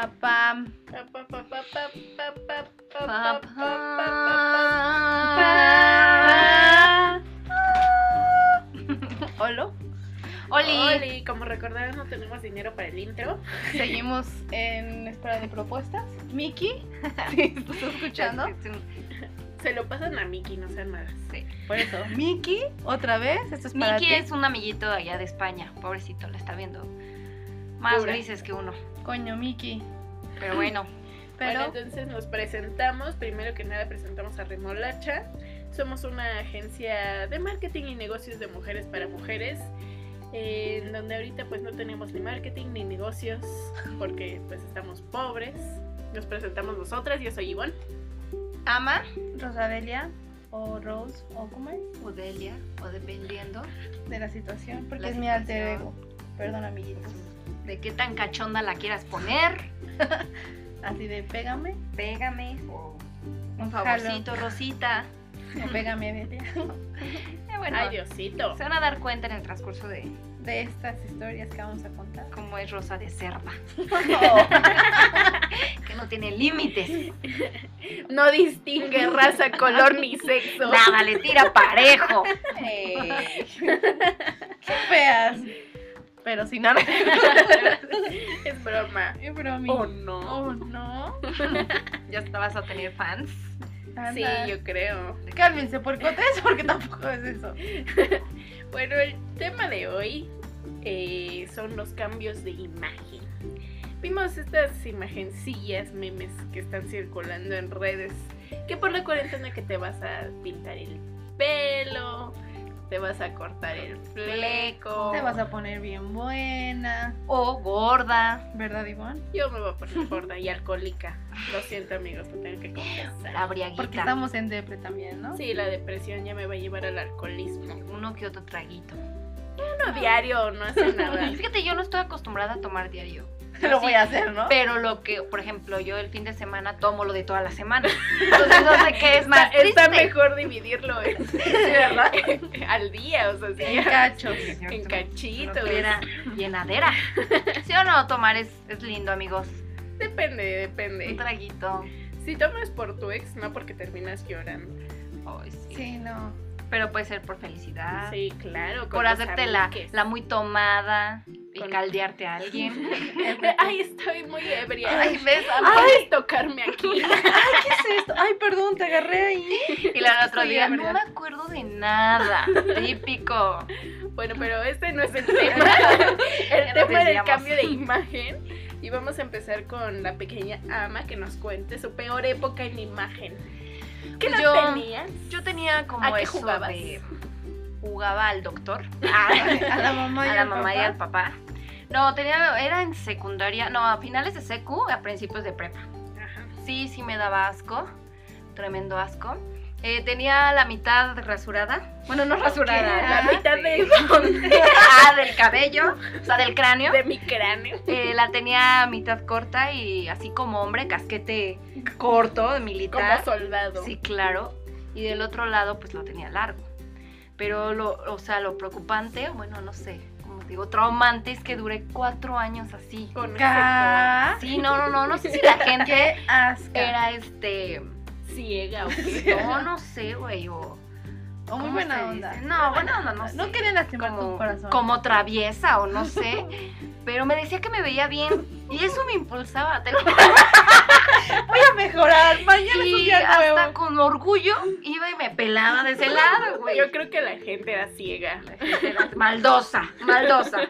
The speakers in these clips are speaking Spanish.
Papá. Olo. Oli. Oli, como recordarán, no tenemos dinero para el intro. Seguimos en espera de propuestas. Miki, si estás escuchando. Se lo pasan a Miki, no sean malas. Sí. Por eso, Miki, otra vez. Esto es Miki es un amiguito allá de España, pobrecito, la está viendo. Más Pobre. grises que uno. Coño, Miki. Pero bueno, Pero Bueno, entonces nos presentamos. Primero que nada presentamos a Remolacha. Somos una agencia de marketing y negocios de mujeres para mujeres. eh, En donde ahorita pues no tenemos ni marketing ni negocios porque pues estamos pobres. Nos presentamos nosotras, yo soy Ivonne. ama Rosadelia o Rose o cómo es o Delia, o dependiendo de la situación, porque La es mi alter ego. Perdón, amiguitos. De qué tan cachonda la quieras poner. Así de pégame Pégame o un favorcito, Rosita. o pégame Delia. Eh, bueno, Ay, Diosito. se van a dar cuenta en el transcurso de de estas historias que vamos a contar. cómo es Rosa de cerda. que no tiene límites. No distingue raza, color ni sexo. Nada, le tira parejo. Qué feas. Pero si no, no. es broma. Es bromi. Oh no. Oh, no. Ya te vas a tener fans. Sí, yo creo. Cálmense, porcotes, porque tampoco es eso. Bueno, el tema de hoy eh, son los cambios de imagen. Vimos estas imagencillas, memes que están circulando en redes, que por la cuarentena que te vas a pintar el pelo, te vas a cortar el fleco. Te vas a poner bien buena. O gorda. ¿Verdad, Ivonne? Yo me voy a poner gorda y alcohólica. Lo siento amigos, lo tengo que confesar. La Porque estamos en depre también, ¿no? Sí, la depresión ya me va a llevar al alcoholismo. Uno que otro traguito. Uno diario no hace nada. Fíjate, yo no estoy acostumbrada a tomar diario. Lo Sí, voy a hacer, ¿no? Pero lo que, por ejemplo, yo el fin de semana tomo lo de toda la semana. Entonces no sé qué es más Está, está mejor dividirlo en, ¿verdad? al día, o sea, sí, En cachos. en cachitos. Llenadera. ¿Sí o no? Tomar es, es lindo, amigos. Depende, Un depende. traguito. Si tomas por tu ex, no porque terminas llorando. Ay, sí. Sí, no. Pero puede ser por felicidad. Sí, claro. Por hacerte la, la muy tomada y Con- caldearte a alguien. Ay, estoy muy ebria. Ay, ¿ves? Puedes tocarme aquí. ¿Qué es esto? Ay, perdón, te agarré ahí. Y la otro día, ebria. no me acuerdo de nada. Típico. Bueno, pero este no es el tema. El tema era el desviamos. cambio de imagen. Y vamos a empezar con la pequeña ama que nos cuente su peor época en imagen. ¿Qué Pues yo- tenías? Yo tenía como ¿A qué eso jugabas? de- Jugaba al doctor. A la mamá y a la al mamá y papá. al papá. No, tenía, era en secundaria, no, a finales de secu, a principios de prepa. Ajá. Sí, sí me daba asco, tremendo asco. Eh, tenía la mitad rasurada, bueno, no rasurada, La ah, mitad de, ah, del cabello, o sea, del cráneo. de mi cráneo. Eh, la tenía mitad corta y así como hombre, casquete corto, de Como militar. soldado. Sí, claro. Y del otro lado, pues lo tenía largo. Pero lo, o sea, lo preocupante, bueno, no sé, como digo, traumante es que duré cuatro años así. Con Sí, no, no, no, no sé si la gente era este, ciega o qué. no, no sé, güey, o O ¿cómo muy buena onda. dice? No, buena onda, no sé. No querían lastimar tu como, corazón. como traviesa o no sé, pero me decía que me veía bien y eso me impulsaba. Voy a mejorar. Mañana es un y día hasta nuevo. con orgullo iba y me pelaba de ese lado, güey. Yo creo que la gente era ciega. Era maldosa, maldosa.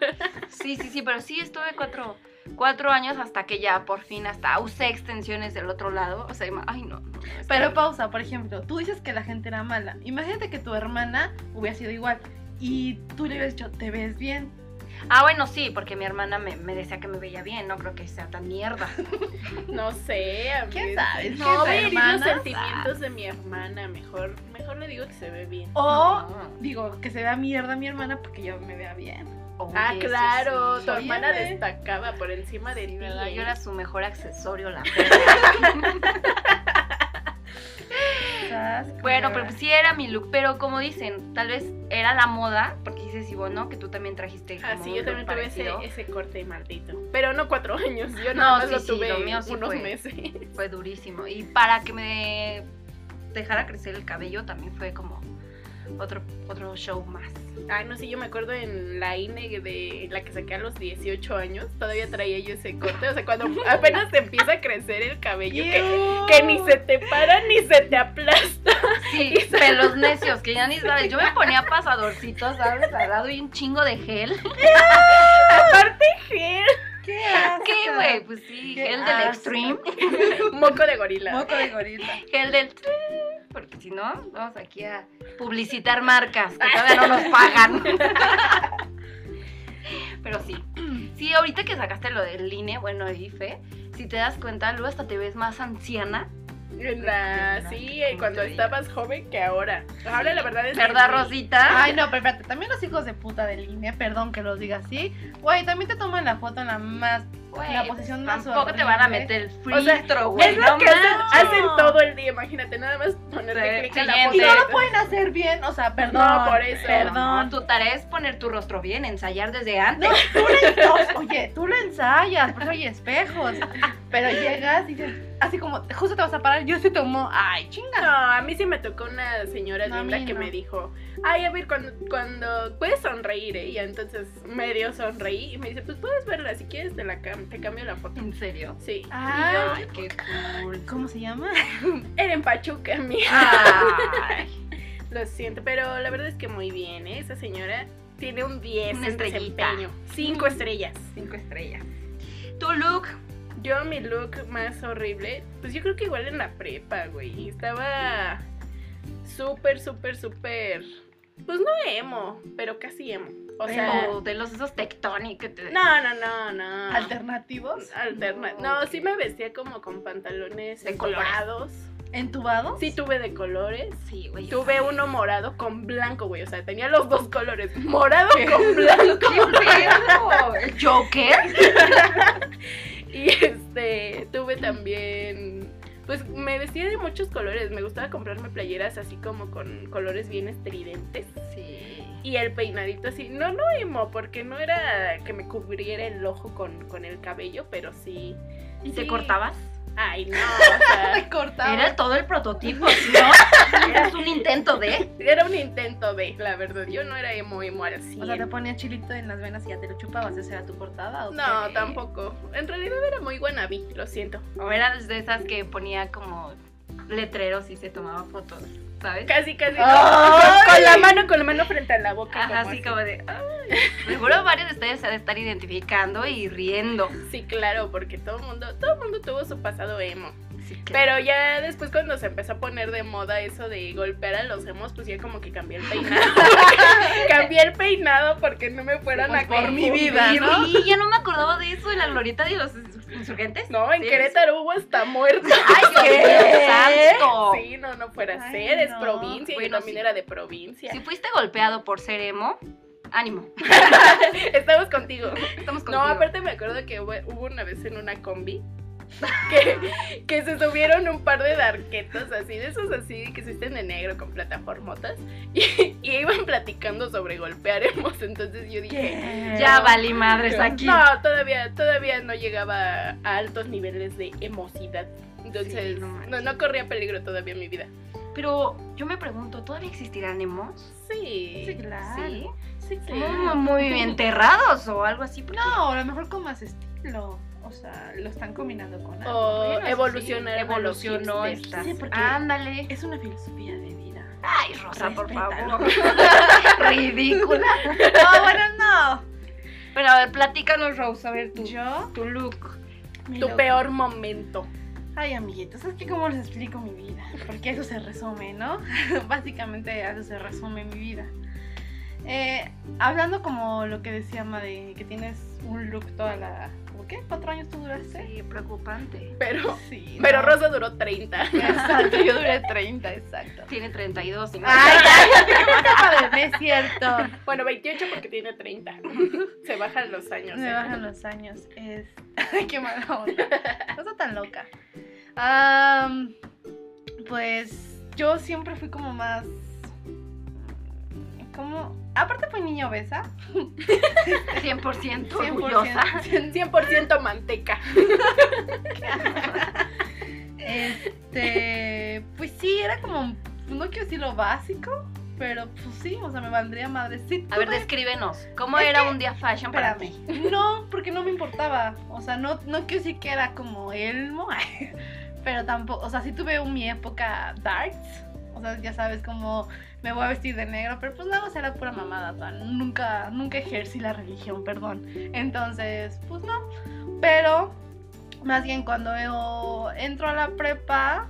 Sí, sí, sí, pero sí estuve cuatro, cuatro años hasta que ya por fin hasta usé extensiones del otro lado. O sea, ay no. no, Pero que- pausa, por ejemplo, tú dices que la gente era mala. Imagínate que tu hermana hubiera sido igual. Y tú le hubieras dicho, te ves bien. Ah, bueno, sí, porque mi hermana me, me decía que me veía bien, no creo que sea tan mierda. No sé, a ¿Quién mí- sabe? Es que No, voy a herir los sentimientos de mi hermana. Mejor, mejor le digo que se ve bien. O No. digo, que se vea mierda mi hermana porque yo me vea bien. Oye, ah, claro, sí. tu hermana destacaba por encima de Sí, ti. ¿verdad? Yo era su mejor accesorio, la. Bueno, pero pues sí era mi look, pero como dicen, tal vez era la moda, porque dices, Ivonne, ¿no? Que tú también trajiste como Ah, sí, yo también tuve ese, corte maldito. Pero no cuatro años, yo No, más sí, lo sí, tuve lo mío sí unos fue. meses. Fue durísimo. Y para que me dejara crecer el cabello también fue como otro, otro show más. Ay, no sé, yo me acuerdo en la INE de la que saqué a los 18 años, todavía traía yo ese corte. O sea, cuando apenas te empieza a crecer el cabello, que, que ni se te para ni se te aplasta. Sí, pelos necios, que ya ni sabes. Yo me ponía pasadorcitos, ¿sabes? Al lado y un chingo de gel. Aparte, gel, ¿Qué. ¿Qué, güey? Pues sí, gel del asco. Extreme. moco de gorila. Moco de gorila. Gel del... Si no, vamos aquí a publicitar marcas que todavía no nos pagan. Pero sí. Sí, ahorita que sacaste lo del INE, bueno, IFE, si te das cuenta, luego hasta te ves más anciana. En la- sí, eh, cuando estabas joven que ahora. Ahora la verdad es que ¿Verdad. Rosita? Ay, no, pero espérate, también los hijos de puta de línea, perdón que los diga así. Güey, también te toman la foto en la más. Güey, la posición más Tampoco te van a meter el O sea, filtro, güey. Es lo no que hacen, todo el día, imagínate, nada más ponerte Sí, clic en la foto. Y no lo pueden hacer bien, o sea, perdón. No, por eso. Perdón. Tu tarea es poner tu rostro bien, ensayar desde antes. No, tú lo ensayas. Oye, tú lo ensayas, por eso hay espejos. Pero llegas y dices, así como, justo te vas a parar, yo se tomó. Ay, chinga. No, a mí sí me tocó una señora No, linda que no. me dijo, ay, a ver, cuando, cuando puedes sonreír, ¿eh? Y entonces medio sonreí y me dice, pues puedes verla, si quieres te, la cam- te cambio la foto. ¿En serio? Sí. Ay, Ay, qué cool. ¿Cómo se llama? Era en Pachuca. Ay. Lo siento, pero la verdad es que muy bien, ¿eh? Esa señora tiene un 10 Una en desempeño. Cinco estrellas. Cinco estrellas. Tu look. Yo, mi look más horrible, pues yo creo que igual en la prepa, güey. Estaba súper, súper, súper. Pues no emo, pero casi emo. O sea. O de los esos tectónicos te. No, no, no, no. Alternativos. Alterna No, sí me vestía como con pantalones De colores. entubados. ¿Entubados? Sí tuve de colores. Sí, güey. Tuve uno morado con blanco, güey. O sea, tenía los dos colores. Morado con blanco. ¡Qué pedo! ¿El Joker? Y este, tuve también, pues me vestía de muchos colores. Me gustaba comprarme playeras así como con colores bien estridentes. Sí. Y el peinadito así, no, no emo, porque no era que me cubriera el ojo con, con el cabello, pero sí. ¿Y te sí. cortabas? Ay, no, o sea. Era todo el prototipo, ¿sí, ¿no? Eras un intento de. era un intento de, la verdad. Yo no era emo, emo 100. O sea, te ponía chilito en las venas y ya te lo chupabas. ¿Esa era tu portada? ¿o No, qué? tampoco. En realidad era muy buena vi, lo siento. O eras de esas que ponía como letreros y se tomaba fotos, ¿sabes? Casi, casi. Ay. Con, la mano, con la mano frente a la boca. Ajá, como así así. como de. Seguro varios de ustedes se han de estar identificando y riendo. Sí, claro, porque todo el mundo, todo el mundo tuvo su pasado emo. Sí, claro. Pero ya después cuando se empezó a poner de moda eso de golpear a los emos, pues ya como que cambié el peinado. cambié el peinado porque no me fueran Pues a por mi vida, ¿no? Sí, ya no me acordaba de eso, de la glorieta de los insurgentes. No, en Sí, Querétaro hubo hasta muertos. ¡Ay, ¿Qué? Santo! Sí, no, no fuera Ay, ser, es no. provincia y Bueno, yo también sí. era de provincia. Si fuiste golpeado por ser emo, ánimo. Estamos contigo. Estamos No, contigo. aparte me acuerdo que hubo una vez en una combi que, que se subieron un par de darquetos así, de esos así que se visten de negro con plataformotas y, y iban platicando sobre golpear emos, entonces yo dije... ¿Qué? Ya valí madres aquí. No, todavía, todavía no llegaba a altos niveles de emocidad. Entonces, Sí, no no, no corría peligro todavía en mi vida. Pero yo me pregunto, ¿todavía existirán emos? Sí. Sí, claro. Sí. Sí, sí. Muy, muy enterrados o algo así. porque- No, a lo mejor con más estilo. O sea, lo están combinando con algo. O Bueno, evolucionaron a los evolucionó esta. Sí, Ándale. Es una filosofía de vida. Ay, Rosa, por Respétalo. favor. Ridícula. No, bueno, no. Pero a ver, platícanos, Rose, a ver tu, Yo, tu look. mi Tu look. peor momento. Ay, amiguitos, es que cómo les explico mi vida. Porque eso se resume, ¿no? Básicamente a eso se resume mi vida. Eh, hablando como lo que decía Ma de que tienes un look toda la. ¿Cómo qué? ¿Cuatro años tú duraste? Sí, preocupante. Pero, Sí. pero. Rosa duró 30. Exacto, yo duré 30, exacto. Tiene 32 y no. Ay, ya, es cierto. Bueno, 28 porque tiene 30. Se bajan los años. Me ¿eh? bajan los años. Es. Ay, qué mala onda. No está tan loca. Pues yo siempre fui como más. como, aparte fue niña obesa, 100% orgullosa. 100%, 100% manteca. Este, pues sí, era como, no quiero decir lo básico, pero pues sí, o sea, me valdría madre. Sí, A ver, descríbenos. ¿Cómo Es era que- un día fashion para Espérame. ti? No, porque no me importaba. O sea, no, no quiero decir que era como Elmo, pero tampoco, o sea, sí tuve un- mi época darks. O sea, ya sabes, como me voy a vestir de negro, pero pues nada más era pura mamada. nunca, nunca ejercí la religión, perdón. Entonces, pues no. Pero, más bien cuando yo entro a la prepa,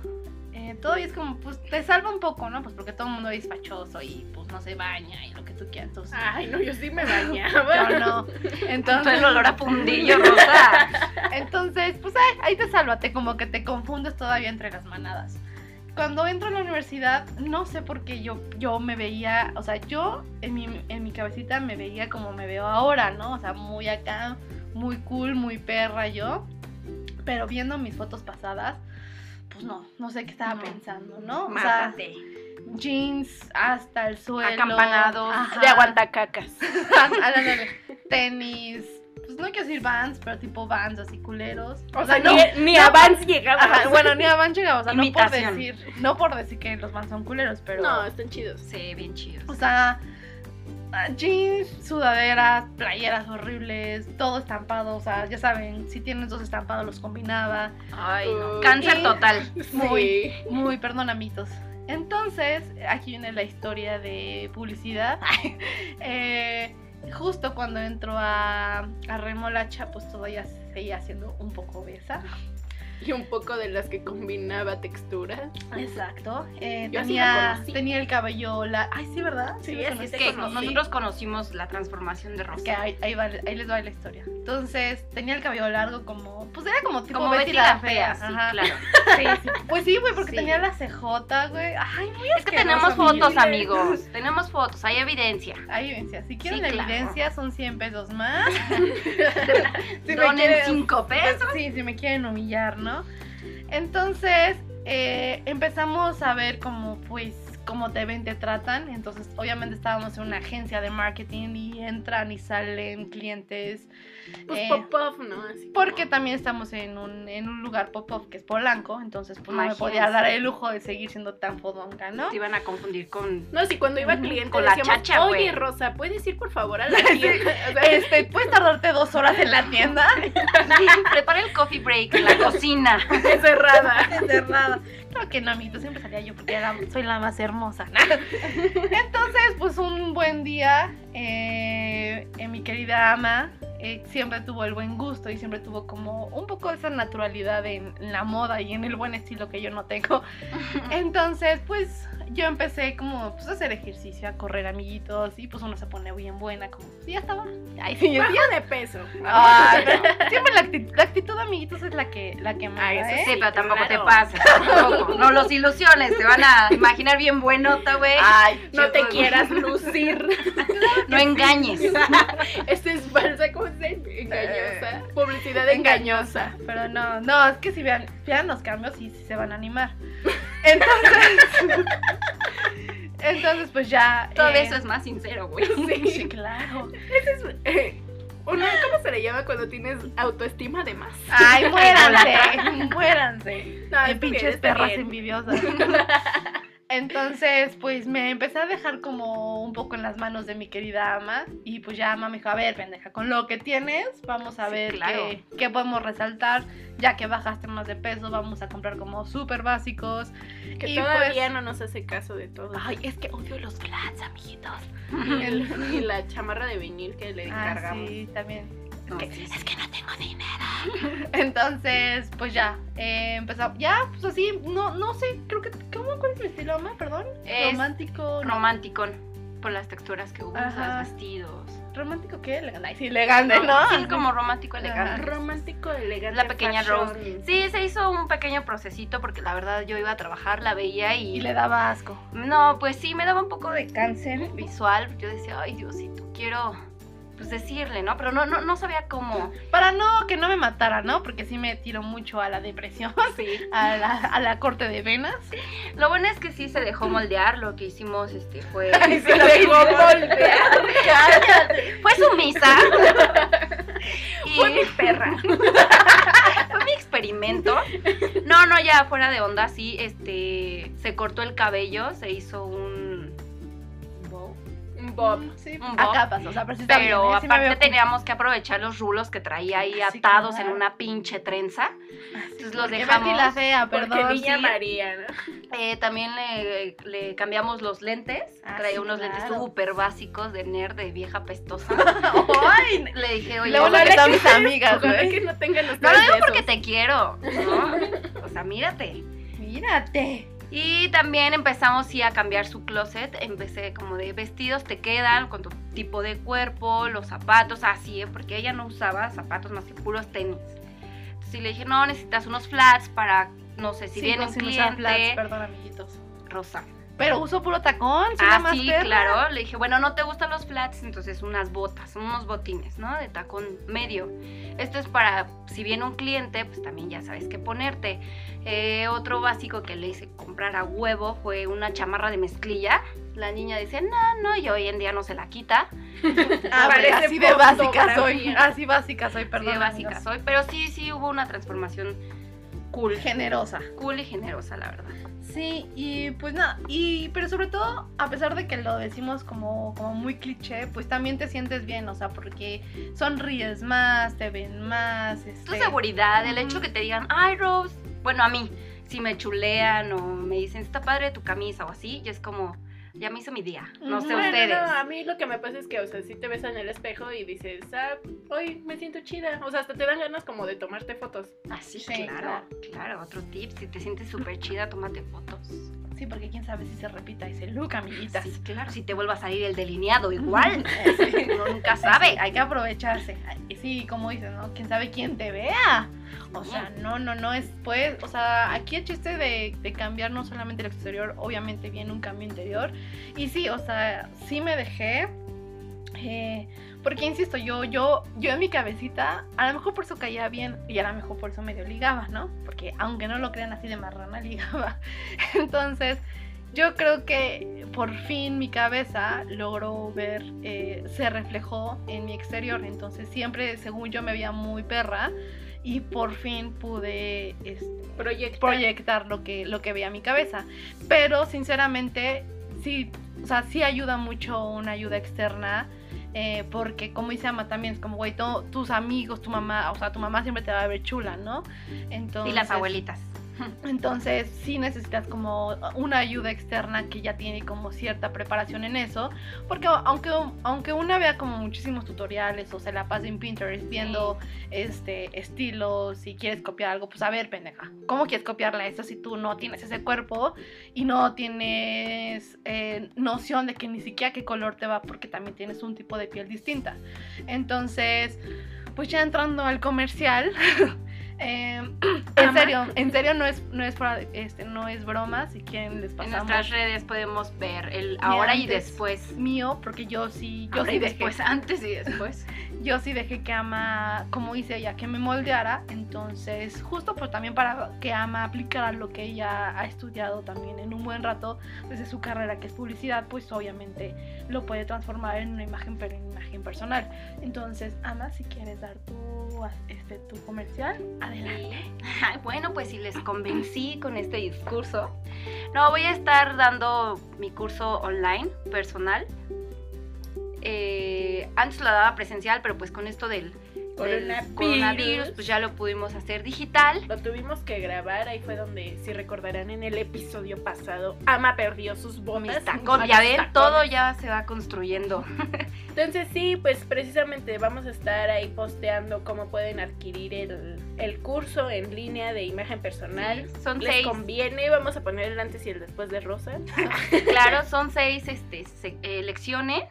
eh, todavía es como, pues te salva un poco, ¿no? Pues porque todo el mundo es fachoso y pues no se baña y lo que tú quieras. Entonces, Ay, no, yo sí me bañaba. yo no. Todo Entonces, el olor a fundillo, Rosa. entonces, pues ahí, ahí te sálvate, como que te confundes todavía entre las manadas. Cuando entro a la universidad, no sé por qué yo, yo me veía, o sea, yo en mi, en mi cabecita me veía como me veo ahora, ¿no? O sea, muy acá, muy cool, muy perra yo. Pero viendo mis fotos pasadas, pues no, no sé qué estaba No. pensando, ¿no? O sea, Mátate. jeans hasta el suelo. Acampanados. De aguantacacas. Tenis. Pues no quiero decir vans, pero tipo vans así culeros. O sea, no. ni, ni a Vans llegaba. Ajá, bueno, ni a Vans llegaba, o sea, no por decir, no por decir que los Vans son culeros, pero No, están chidos. Sí, bien chidos. o sea, jeans, sudaderas, playeras horribles, todo estampado, o sea, ya saben, si tienes dos estampados los combinaba, Ay, no. Cáncer Y- total. Muy. Sí. muy perdonamitos. Entonces, aquí viene la historia de publicidad. Eh, justo cuando entro a, a Remolacha, pues todavía seguía siendo un poco obesa. Y un poco de las que combinaba texturas. Exacto. Eh, tenía, tenía el cabello la... Ay, sí, ¿verdad? Sí. Es que conocí. nosotros conocimos la transformación de Es Rosa. que ahí, ahí, va- ahí les va la historia. Entonces, tenía el cabello largo como... Pues era como tipo Como Betty Betty la fea, sí, Ajá. claro. Sí, sí. Pues sí, güey, porque Sí. tenía la CJ, güey. Ay, muy Es que tenemos fotos, amigos. Tenemos fotos, hay evidencia. Hay evidencia. Si quieren claro. evidencia, son 100 pesos más. Si Donen quieren- 5 pesos. Sí, si me quieren humillar, ¿no? Entonces, eh, empezamos a ver cómo, pues, cómo te ven, te tratan. Entonces, obviamente estábamos en una agencia de marketing y entran y salen clientes. Pues eh, pop-off, ¿no? Así como- porque también estamos en un, en un lugar pop-up que es Polanco, entonces pues no me podía dar el lujo de seguir siendo tan fodonga, ¿no? Te iban a confundir con. No, si cuando iba cliente con la decíamos, chacha, oye, güey". Rosa, ¿puedes ir por favor a la tienda? O sea, Este, ¿puedes tardarte dos horas en la tienda? Prepara el coffee break en la cocina. es cerrada. encerrada. Claro que no, amiguito, siempre salía yo porque era- soy la más hermosa. Entonces, pues un buen día, eh, eh, mi querida ama eh, siempre tuvo el buen gusto y siempre tuvo como un poco esa naturalidad en, en la moda y en el buen estilo que yo no tengo. Entonces, pues yo empecé como pues, a hacer ejercicio, a correr amiguitos y pues uno se pone bien buena, como sí, ya estaba. Ay, sí, Bajo de peso. Ah, no. Siempre la actitud, la actitud, amiguitos, es la que, la que manda, Ah, eso ¿eh? Sí, pero tampoco claro. te pases. Tampoco. No los ilusiones. Te van a imaginar bien buenota, güey. Ay, No te Yo- quieras lucir. No engañes. Esta es falsa, ¿cómo se? Engañosa. Publicidad engañosa. Pero no, no, es que si vean, vean los cambios y sí se van a animar. Entonces, entonces pues ya. Todo eh, eso es más sincero, güey. Sí, claro. Eh, Uno, ¿cómo se le llama cuando tienes autoestima de más? Ay, muéranse, muéranse. No, Qué bien, pinches perras bien. envidiosas. Entonces, pues me empecé a dejar como un poco en las manos de mi querida ama. Y pues ya ama me dijo, a ver, pendeja, con lo que tienes, vamos a Sí, ver claro. qué, qué podemos resaltar. Ya que bajaste más de peso, vamos a comprar como súper básicos. Que Y todavía pues- no nos hace caso de todo. Ay, es que odio los flats, amiguitos. Y, el- y la chamarra de vinil que le Ah, encargamos. sí, también. No, sí. Es que no tengo dinero. Entonces, pues ya, eh, empezamos. Ya, pues así, no, no sé, creo que. ¿Cómo? ¿Cuál es mi estilo, ama? Perdón. Es Romántico. no. Romántico por las texturas que usas, vestidos. ¿Romántico qué? Elegante. Sí, elegante, ¿no? Sí, como romántico elegante. Romántico, elegante. La pequeña fashion. Rose. Sí, se hizo un pequeño procesito porque la verdad yo iba a trabajar, la veía y... Y le daba asco. No, pues sí, me daba un poco de cáncer visual. Yo decía, ay Diosito, quiero pues decirle, ¿no? Pero no, no, no sabía cómo. Para no, que no me matara, ¿no? Porque sí me tiro mucho a la depresión, Sí. a la, a la corte de venas. Lo bueno es que sí se dejó moldear, lo que hicimos este fue. Se dejó moldear. Cállate. Fue sumisa. y Fue mi perra. fue mi experimento. No, no, ya fuera de onda, sí, este, se cortó el cabello, se hizo un Un bob. Sí, Un bob. acá pasó, o sea, está pero aparte teníamos que aprovechar los rulos que traía ahí Sí, atados claro. en una pinche trenza. Entonces los dejamos. Betty la fea, perdón. niña. María, ¿no? Eh, también le, le cambiamos los lentes. Ah, traía unos lentes súper básicos de nerd, de vieja pestosa. Ay, le dije, oye, Luego que están mis amigas, Ojalá que no tengan ustedes No lo digo porque te quiero, ¿no? O sea, mírate. Mírate. Y también empezamos sí a cambiar su closet. Empecé como de vestidos te quedan con tu tipo de cuerpo, los zapatos, así, ¿eh? porque ella no usaba zapatos más que puros tenis. Entonces le dije, no, necesitas unos flats para, no sé, si Sí, viene pues, un flats, cliente, perdón, amiguitos. rosa. Pero uso puro tacón, Ah, más sí, perra. claro. Le dije, bueno, no te gustan los flats, entonces unas botas, unos botines, ¿no? De tacón medio. Esto es para, si viene un cliente, pues también ya sabes qué ponerte. Eh, otro básico que le hice comprar a huevo fue una chamarra de mezclilla. La niña dice, no, no, y hoy en día no se la quita. Ah, pero así de básica soy. Así básica soy, perdón. de básica soy. Pero sí, sí hubo una transformación cool. Generosa. Cool y generosa, la verdad. Sí, y pues nada, y pero sobre todo, a pesar de que lo decimos como, como muy cliché, pues también te sientes bien, o sea, porque sonríes más, te ven más, Tu este... seguridad, el hecho que te digan, ay, Rose, bueno, a mí, si me chulean o me dicen, está padre tu camisa o así, yo es como, ya me hizo mi día. No sé. Bueno, ustedes. no, a mí lo que me pasa es que, o sea, si te ves en el espejo y dices, ah, hoy me siento chida. O sea, hasta te dan ganas como de tomarte fotos. Así, Sí, claro, claro, otro tip, si te sientes súper chida, tómate fotos. Sí, porque quién sabe si se repita ese look, amiguitas. Sí, claro, si te vuelva a salir el delineado igual, Sí. uno nunca sabe. Hay que aprovecharse. Y sí, como dices, ¿no? Quién sabe quién te vea. O sea, no, no, no es pues, o sea, aquí el chiste de, de cambiar no solamente el exterior, obviamente viene un cambio interior. Y sí, o sea, sí me dejé. eh, porque insisto, yo, yo, yo en mi cabecita, a lo mejor por eso caía bien y a lo mejor por eso medio ligaba, ¿no? Porque aunque no lo crean así de marrana, ligaba. Entonces, yo creo que por fin mi cabeza logró ver, eh, se reflejó en mi exterior. Entonces siempre, según yo, me veía muy perra y por fin pude este, Proyectar. proyectar lo que, lo que veía mi cabeza. Pero sinceramente, sí, o sea, sí ayuda mucho una ayuda externa. Eh, porque como dice Ama también es como, güey, tus amigos, tu mamá, o sea, tu mamá siempre te va a ver chula, ¿no? Entonces, Y las abuelitas. Entonces sí necesitas como una ayuda externa que ya tiene como cierta preparación en eso, porque aunque, aunque una vea como muchísimos tutoriales o se la pase en Pinterest viendo este estilos, si quieres copiar algo, pues a ver, pendeja, ¿cómo quieres copiarle eso si tú no tienes ese cuerpo y no tienes eh, noción de que ni siquiera qué color te va porque también tienes un tipo de piel distinta? Entonces, pues ya entrando al comercial, eh, en serio, en serio no es, no es, para- este, no es broma, si quieren les En pasamos nuestras redes podemos ver el ahora y después. mío, porque yo sí, yo Ahora sí y dejé, después, antes y después. yo sí dejé que Ama, como dice ella, que me moldeara, entonces justo pues también para que Ama aplicara lo que ella ha estudiado también en un buen rato desde su carrera que es publicidad, pues obviamente lo puede transformar en una imagen, pero en imagen personal. Entonces, Ama, si quieres dar tu, este, tu comercial, adelante. Bueno, pues si les convencí con este discurso. No, voy a estar dando mi curso online, personal. Eh, antes lo daba presencial, pero pues con esto del Coronavirus. coronavirus, pues ya lo pudimos hacer digital. Lo tuvimos que grabar, ahí fue donde, si recordarán en el episodio pasado, Ama perdió sus botas. Ya ven, tacones. todo ya se va construyendo. Entonces sí, pues precisamente vamos a estar ahí posteando cómo pueden adquirir el, el curso en línea de imagen personal. Son Les seis, conviene, vamos a poner el antes y el después de Rosa. claro, son seis este, se- eh, lecciones.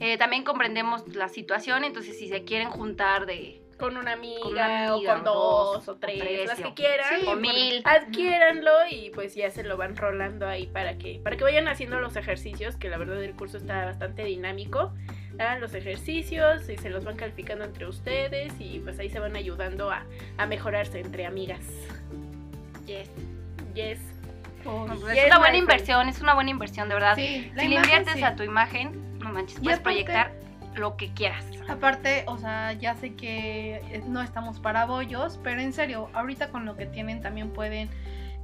Eh, también comprendemos la situación, entonces si se quieren juntar de Con una amiga, Con una amiga, o con dos, dos, o o tres, las o- que quieran. Sí, o mil. Adquiéranlo y pues ya se lo van rolando ahí para que, para que vayan haciendo los ejercicios, que la verdad el curso está bastante dinámico. a los ejercicios y se los van calificando entre ustedes y pues ahí se van ayudando a, a mejorarse entre amigas. Yes. Yes. Pues, No, pues Yes, es una buena friend. inversión, es una buena inversión, de verdad. sí, si le inviertes sí. a tu imagen, no manches, puedes aparte- proyectar lo que quieras. Aparte, o sea, ya sé que eh, no estamos para bollos, pero en serio, ahorita con lo que tienen también pueden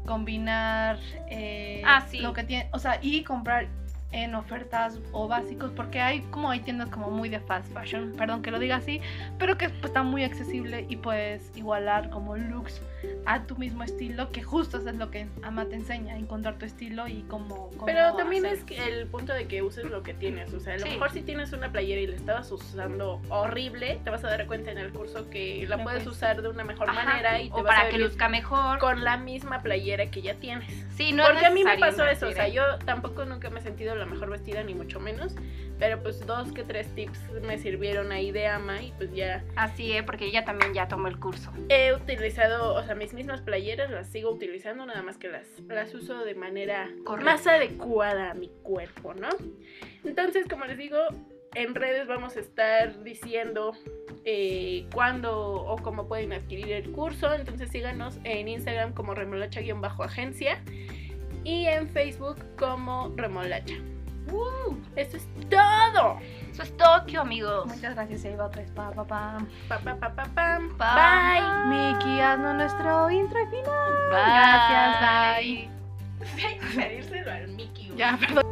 combinar eh, Ah, sí. lo que tienen, o sea, y comprar en ofertas o básicos, porque hay como hay tiendas como muy de fast fashion, perdón que lo diga así, pero que pues, está muy accesible y puedes igualar como looks a tu mismo estilo, que justo eso es lo que Ama te enseña, encontrar tu estilo y cómo... cómo Pero también es el punto de que uses lo que tienes. O sea, a lo Sí. mejor si tienes una playera y la estabas usando horrible, te vas a dar cuenta en el curso que la puedes cuesta. usar de una mejor Ajá, manera y te o vas a para que luzca mejor. con la misma playera que ya tienes. Sí, no Porque a mí me pasó eso, o sea, ¿eh? yo tampoco nunca me he sentido la mejor vestida, ni mucho menos, pero pues dos que tres tips me sirvieron ahí de ama y pues ya Así, ¿eh? Porque ella también ya tomó el curso. he utilizado, o sea, mis mismas playeras las sigo utilizando, nada más que las, las uso de manera más adecuada a mi cuerpo, ¿no? Entonces, como les digo, en redes vamos a estar diciendo eh, cuándo o cómo pueden adquirir el curso. Entonces síganos en Instagram como remolacha-agencia y en Facebook como remolacha. Eso es todo. Eso es Tokio, amigos. Muchas gracias, Eva, otra vez, pa, pa, pam. Pa, pa, pa, pa, pam. Bye. Bye. Miki, haznos nuestro intro y final. Bye. Gracias, bye. Hay que pedírselo al Mickey. güey. Ya, perdón.